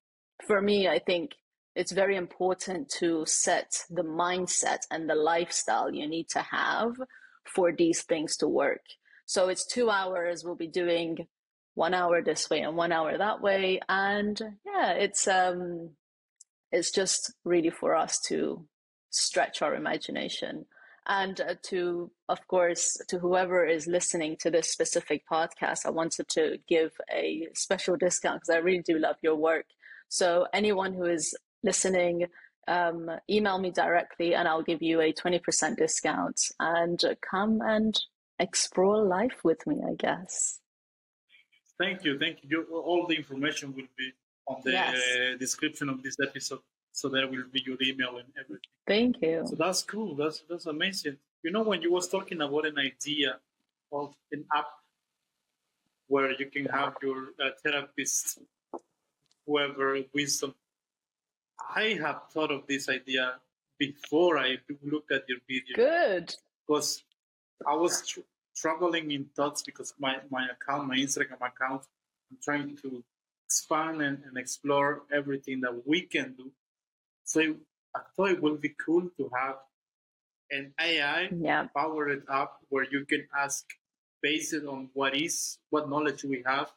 for me. I think it's very important to set the mindset and the lifestyle you need to have for these things to work. So it's two hours. We'll be doing one hour this way and one hour that way. And yeah, it's um it's just really for us to stretch our imagination and uh, to of course to whoever is listening to this specific podcast i wanted to give a special discount because i really do love your work so anyone who is listening um, email me directly and i'll give you a 20% discount and come and explore life with me i guess thank you thank you all the information will be on the yes. description of this episode so there will be your email and everything. Thank you. So that's cool. That's that's amazing. You know, when you was talking about an idea of an app where you can have your uh, therapist, whoever wisdom, I have thought of this idea before I looked at your video. Good. Because I was tr- struggling in thoughts because my, my account, my Instagram account, I'm trying to expand and, and explore everything that we can do so I thought it would be cool to have an AI yeah. powered up where you can ask based on what is what knowledge we have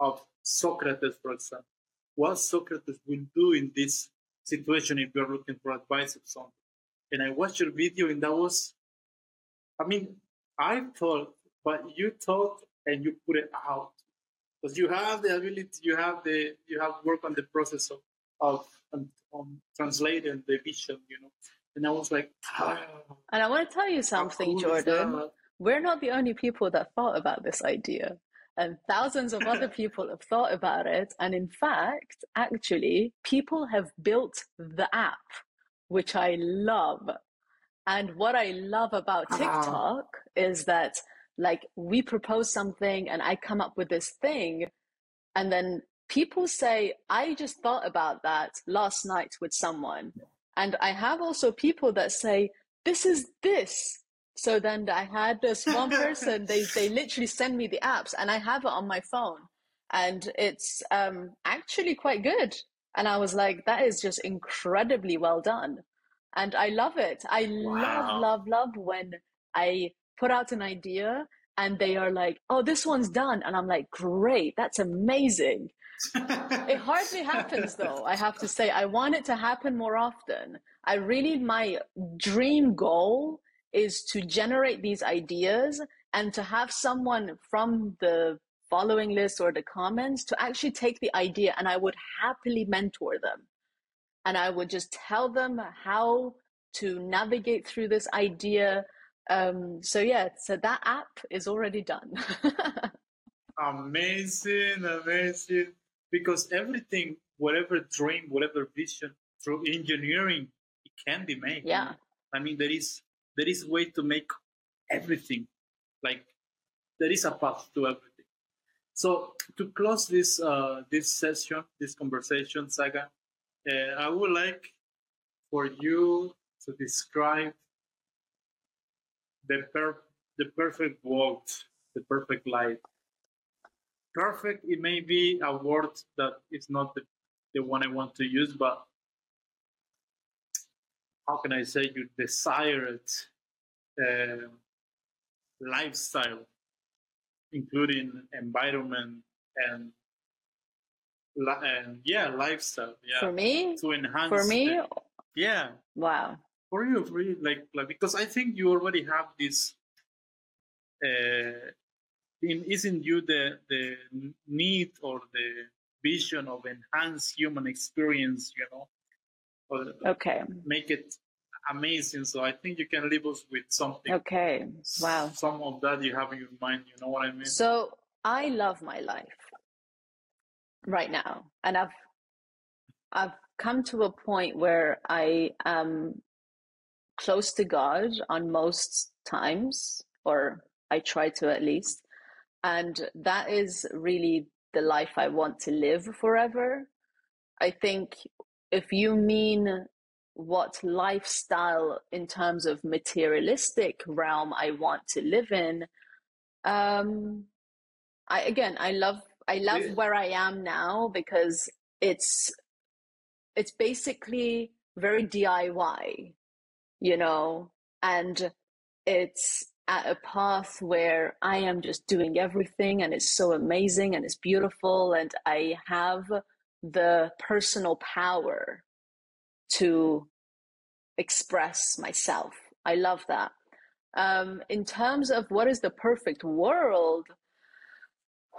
of Socrates, for example. What Socrates will do in this situation if you're looking for advice of something. And I watched your video and that was I mean, I thought, but you thought and you put it out. Because you have the ability, you have the you have work on the process of, of um, translating the vision, you know. And I was like, ah, and I want to tell you something, cool Jordan. We're not the only people that thought about this idea. And thousands of other people have thought about it. And in fact, actually, people have built the app, which I love. And what I love about. TikTok is that, like, we propose something and I come up with this thing. And then people say, I just thought about that last night with someone. And I have also people that say, this is this. So then I had this one person, they, they literally send me the apps and I have it on my phone and it's um, actually quite good. And I was like, that is just incredibly well done. And I love it. I wow. love, love, love when I put out an idea and they are like, oh, this one's done. And I'm like, great, that's amazing it hardly happens though, I have to say. I want it to happen more often. I really, my dream goal is to generate these ideas and to have someone from the following list or the comments to actually take the idea and I would happily mentor them. And I would just tell them how to navigate through this idea. Um, so yeah, so that app is already done. amazing, amazing because everything, whatever dream, whatever vision through engineering, it can be made. Yeah. I mean, there is there is a way to make everything. Like there is a path to everything. So to close this uh, this session, this conversation, Säga, uh, I would like for you to describe the per- the perfect world, the perfect life perfect it may be a word that is not the, the one i want to use but how can i say you desired uh, lifestyle including environment and and yeah lifestyle yeah. For me? To enhance for me? yeah. Wow. For you for you like like because i think you already have this uh, in, isn't you the the need or the vision of enhanced human experience you know or okay. make it amazing. So i think you can leave us with something. Okay. Wow. Some of that you have in your mind you know what i mean? So i love my life right now and i've i've come to a point where i am close to god on most times or i try to at least and that is really the life I want to live forever. I think if you mean what lifestyle in terms of materialistic realm I want to live in, um, I again I love I love yeah. where I am now because it's it's basically very DIY, you know, and it's at a path where I am just doing everything and it's so amazing and it's beautiful and I have the personal power to express myself. I love that. Um, in terms of what is the perfect world,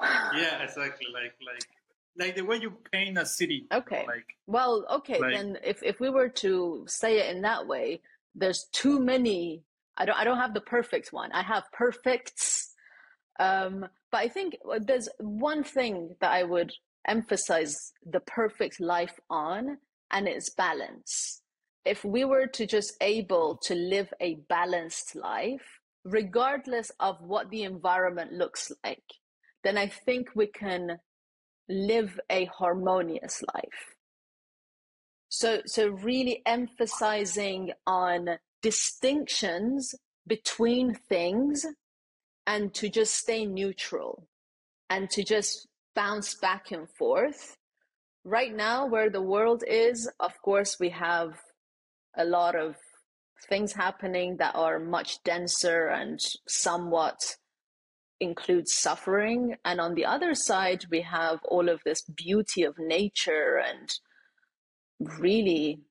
yeah, exactly. Like like like the way you paint a city. Okay. Like well, okay. like- then if if we were to say it in that way, there's too many. I don't I don't have the perfect one. I have perfects. Um, but I think there's one thing that I would emphasize the perfect life on, and it's balance. If we were to just able to live a balanced life, regardless of what the environment looks like, then I think we can live a harmonious life. So, so really emphasizing on distinctions between things and to just stay neutral and to just bounce back and forth. Right now, where the world is, of course, we have a lot of things happening that are much denser and somewhat include suffering. And on the other side, we have all of this beauty of nature and really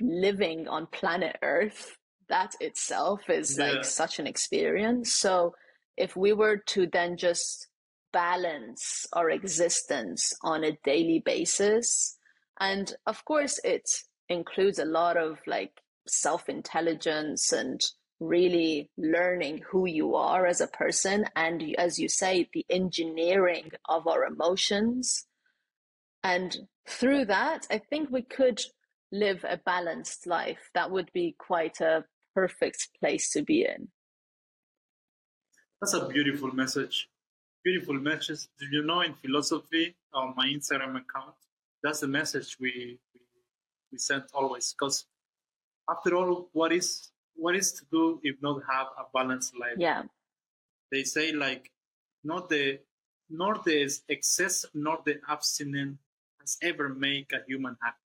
living on planet Earth. That itself is Yeah. like such an experience. So if we were to then just balance our existence on a daily basis, and of course, it includes a lot of like self intelligence and really learning who you are as a person. And as you say, the engineering of our emotions. And through that, I think we could live a balanced life. That would be quite a perfect place to be in. That's a beautiful message. Beautiful message. Do you know in philosophy on my Instagram account? That's the message we we, we send always. Because after all, what is what is to do if not have a balanced life? Yeah. They say like not the nor the excess nor the abstinence has ever make a human happy.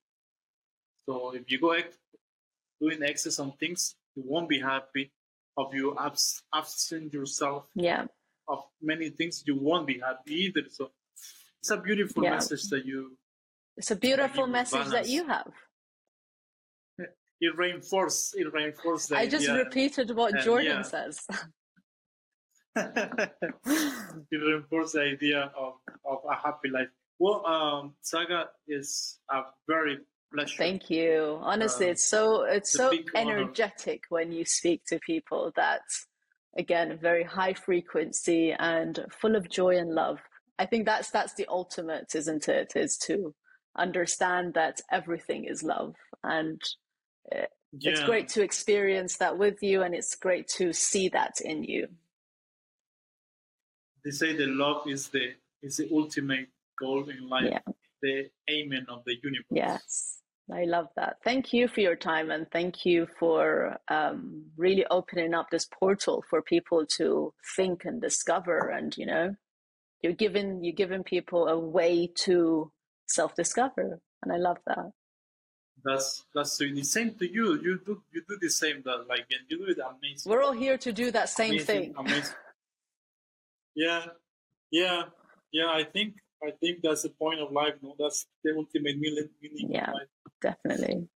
So if you go ex- doing excess on things, you won't be happy. If you abs- absent yourself Yeah. Of many things, you won't be happy either. So it's a beautiful Yeah. message that you It's a beautiful you message that you have. it reinforce it reinforce the I just repeated what And Jordan yeah. says. it reinforces the idea of, of a happy life. Well, um, Säga is a very pleasure. Thank you. Honestly, Um, it's so it's it's so big honor. energetic when you speak to people that again very high frequency and full of joy and love. I think that's that's the ultimate, isn't it? Is to understand that everything is love and eh, it's Yeah. great to experience that with you and it's great to see that in you. They say the love is the is the ultimate goal in life, Yeah. the amen of the universe. Yes, I love that. Thank you for your time and thank you for um, really opening up this portal for people to think and discover. And you know, you're giving you're giving people a way to self-discover, and I love that. That's that's the same to you. You do you do the same that like and you do it amazing. We're all here to do that same amazing, thing. Amazing. Yeah, yeah, yeah. I think I think that's the point of life. No, that's the ultimate meaning Yeah. of life. Definitely.